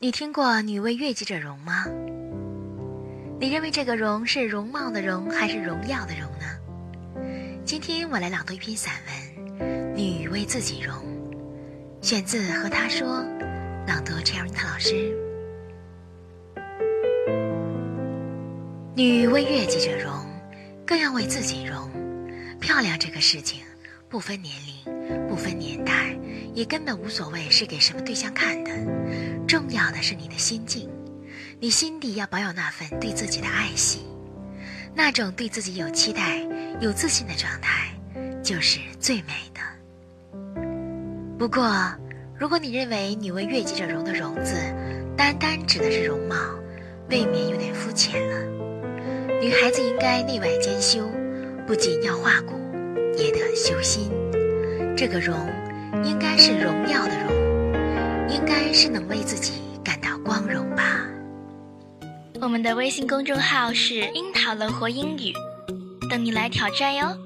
你听过“女为悦己者容”吗？你认为这个“容”是容貌的“容”还是荣耀的“荣”呢？今天我来朗读一篇散文《女为自己容》，选自《和他说》，朗读 c h e r i t 老师。女为悦己者容，更要为自己容。漂亮这个事情，不分年龄，不分年代。也根本无所谓是给什么对象看的，重要的是你的心境，你心底要保有那份对自己的爱惜，那种对自己有期待、有自信的状态，就是最美的。不过，如果你认为“你为悦己者容”的“容”字，单单指的是容貌，未免有点肤浅了。女孩子应该内外兼修，不仅要化骨，也得修心。这个“容”。应该是荣耀的荣，应该是能为自己感到光荣吧。我们的微信公众号是“樱桃乐活英语”，等你来挑战哟。